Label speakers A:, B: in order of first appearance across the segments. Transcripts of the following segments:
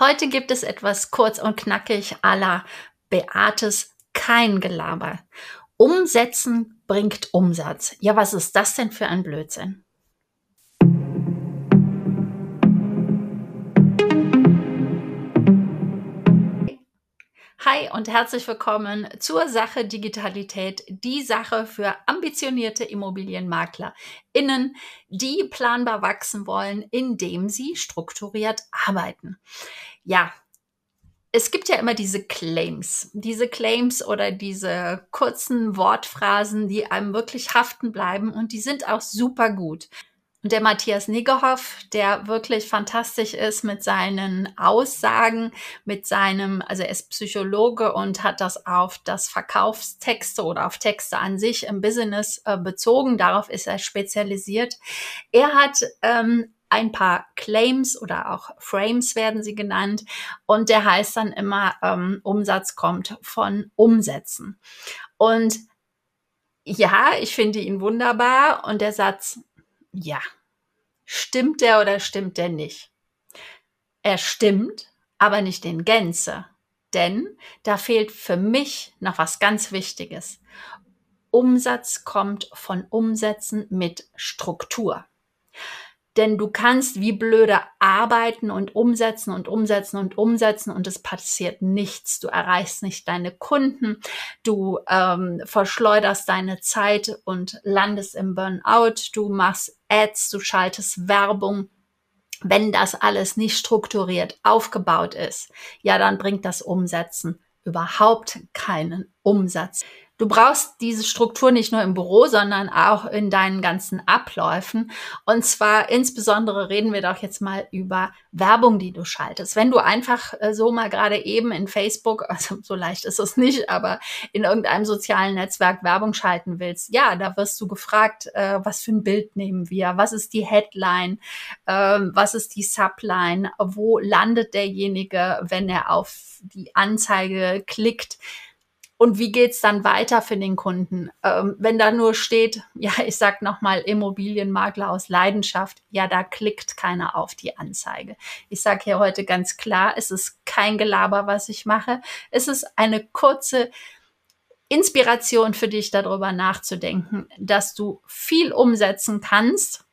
A: Heute gibt es etwas kurz und knackig aller Beates kein Gelaber. Umsetzen bringt Umsatz. Ja, was ist das denn für ein Blödsinn? Hi und herzlich willkommen zur Sache Digitalität, die Sache für ambitionierte ImmobilienmaklerInnen, die planbar wachsen wollen, indem sie strukturiert arbeiten. Ja, es gibt ja immer diese Claims, diese Claims oder diese kurzen Wortphrasen, die einem wirklich haften bleiben und die sind auch super gut. Und der Matthias Niggerhoff, der wirklich fantastisch ist mit seinen Aussagen, mit seinem, also er ist Psychologe und hat das auf das Verkaufstexte oder auf Texte an sich im Business äh, bezogen. Darauf ist er spezialisiert. Er hat ähm, ein paar Claims oder auch Frames werden sie genannt. Und der heißt dann immer, ähm, Umsatz kommt von Umsätzen. Und ja, ich finde ihn wunderbar. Und der Satz, ja, stimmt der oder stimmt der nicht? Er stimmt, aber nicht in Gänze. Denn da fehlt für mich noch was ganz Wichtiges. Umsatz kommt von Umsätzen mit Struktur. Denn du kannst wie blöde arbeiten und umsetzen und umsetzen und umsetzen und es passiert nichts. Du erreichst nicht deine Kunden, du ähm, verschleuderst deine Zeit und landest im Burnout, du machst Ads, du schaltest Werbung. Wenn das alles nicht strukturiert aufgebaut ist, ja, dann bringt das Umsetzen überhaupt keinen Umsatz. Du brauchst diese Struktur nicht nur im Büro, sondern auch in deinen ganzen Abläufen. Und zwar insbesondere reden wir doch jetzt mal über Werbung, die du schaltest. Wenn du einfach äh, so mal gerade eben in Facebook, also so leicht ist es nicht, aber in irgendeinem sozialen Netzwerk Werbung schalten willst, ja, da wirst du gefragt, äh, was für ein Bild nehmen wir, was ist die Headline, äh, was ist die Subline, wo landet derjenige, wenn er auf die Anzeige klickt und wie geht's dann weiter für den Kunden? Ähm, wenn da nur steht, ja, ich sag nochmal Immobilienmakler aus Leidenschaft, ja, da klickt keiner auf die Anzeige. Ich sage hier heute ganz klar, es ist kein Gelaber, was ich mache. Es ist eine kurze Inspiration für dich, darüber nachzudenken, dass du viel umsetzen kannst,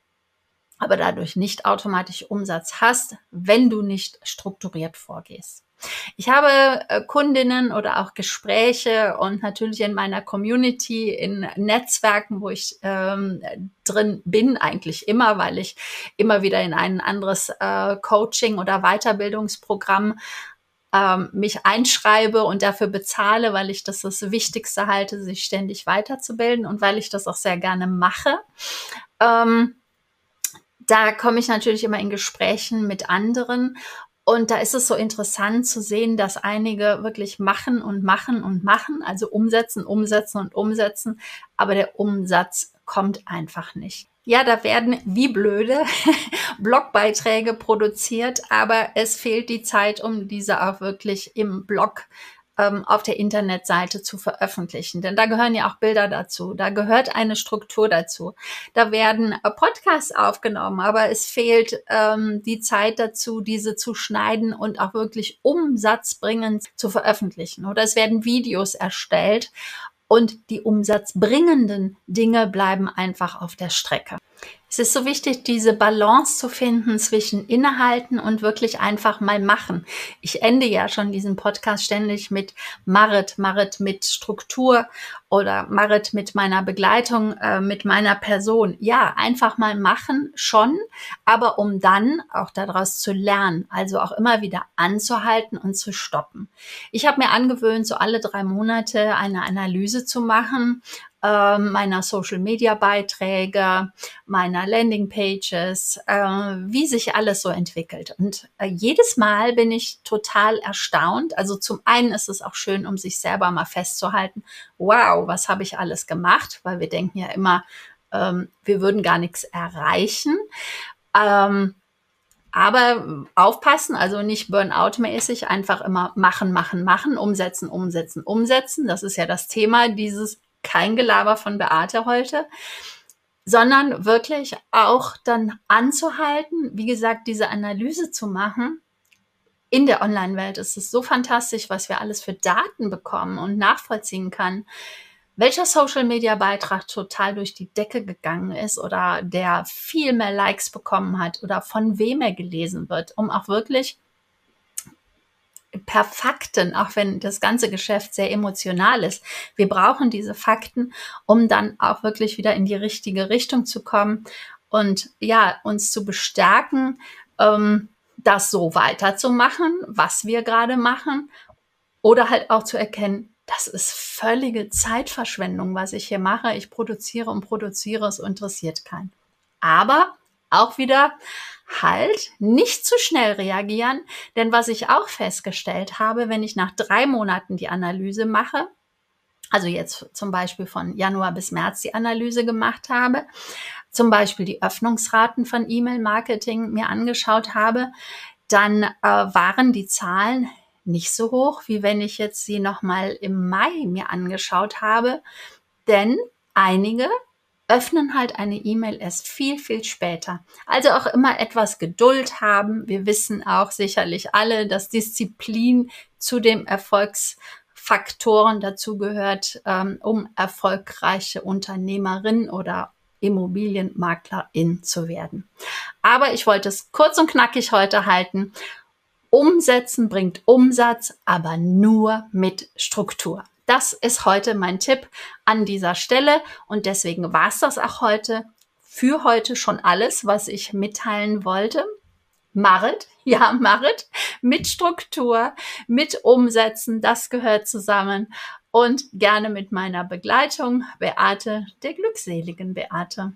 A: aber dadurch nicht automatisch Umsatz hast, wenn du nicht strukturiert vorgehst. Ich habe äh, Kundinnen oder auch Gespräche und natürlich in meiner Community, in Netzwerken, wo ich ähm, drin bin, eigentlich immer, weil ich immer wieder in ein anderes äh, Coaching oder Weiterbildungsprogramm ähm, mich einschreibe und dafür bezahle, weil ich das das Wichtigste halte, sich ständig weiterzubilden und weil ich das auch sehr gerne mache. Ähm, da komme ich natürlich immer in Gesprächen mit anderen und da ist es so interessant zu sehen, dass einige wirklich machen und machen und machen, also umsetzen, umsetzen und umsetzen, aber der Umsatz kommt einfach nicht. Ja, da werden wie blöde Blogbeiträge produziert, aber es fehlt die Zeit, um diese auch wirklich im Blog ähm, auf der Internetseite zu veröffentlichen. Denn da gehören ja auch Bilder dazu, da gehört eine Struktur dazu. Da werden äh, Podcasts aufgenommen, aber es fehlt ähm, die Zeit dazu, diese zu schneiden und auch wirklich umsatzbringend zu veröffentlichen. Oder es werden Videos erstellt und die umsatzbringenden Dinge bleiben einfach auf der Strecke. Es ist so wichtig, diese Balance zu finden zwischen Innehalten und wirklich einfach mal machen. Ich ende ja schon diesen Podcast ständig mit Marit, Marit mit Struktur oder Marit mit meiner Begleitung, äh, mit meiner Person. Ja, einfach mal machen schon, aber um dann auch daraus zu lernen, also auch immer wieder anzuhalten und zu stoppen. Ich habe mir angewöhnt, so alle drei Monate eine Analyse zu machen äh, meiner Social-Media-Beiträge, meiner Landing-Pages, äh, wie sich alles so entwickelt. Und äh, jedes Mal bin ich total erstaunt. Also zum einen ist es auch schön, um sich selber mal festzuhalten, wow, was habe ich alles gemacht? Weil wir denken ja immer, ähm, wir würden gar nichts erreichen. Ähm, aber aufpassen, also nicht Burnout-mäßig, einfach immer machen, machen, machen, umsetzen, umsetzen, umsetzen. Das ist ja das Thema dieses kein Gelaber von Beate heute, sondern wirklich auch dann anzuhalten, wie gesagt, diese Analyse zu machen. In der Online-Welt ist es so fantastisch, was wir alles für Daten bekommen und nachvollziehen kann, welcher Social-Media-Beitrag total durch die Decke gegangen ist oder der viel mehr Likes bekommen hat oder von wem er gelesen wird, um auch wirklich per Fakten, auch wenn das ganze Geschäft sehr emotional ist. Wir brauchen diese Fakten, um dann auch wirklich wieder in die richtige Richtung zu kommen und ja, uns zu bestärken, ähm, das so weiterzumachen, was wir gerade machen oder halt auch zu erkennen, das ist völlige Zeitverschwendung, was ich hier mache. Ich produziere und produziere, es interessiert keinen. Aber auch wieder halt nicht zu schnell reagieren, denn was ich auch festgestellt habe, wenn ich nach drei Monaten die Analyse mache, also jetzt zum Beispiel von Januar bis März die Analyse gemacht habe, zum Beispiel die Öffnungsraten von E-Mail-Marketing mir angeschaut habe, dann äh, waren die Zahlen nicht so hoch, wie wenn ich jetzt sie nochmal im Mai mir angeschaut habe. Denn einige öffnen halt eine E-Mail erst viel, viel später. Also auch immer etwas Geduld haben. Wir wissen auch sicherlich alle, dass Disziplin zu dem Erfolgsfaktoren dazu gehört, ähm, um erfolgreiche Unternehmerin oder Immobilienmaklerin zu werden. Aber ich wollte es kurz und knackig heute halten. Umsetzen bringt Umsatz, aber nur mit Struktur. Das ist heute mein Tipp an dieser Stelle und deswegen war es das auch heute. Für heute schon alles, was ich mitteilen wollte. Marit, ja, Marit, mit Struktur, mit Umsetzen, das gehört zusammen und gerne mit meiner Begleitung, Beate, der glückseligen Beate.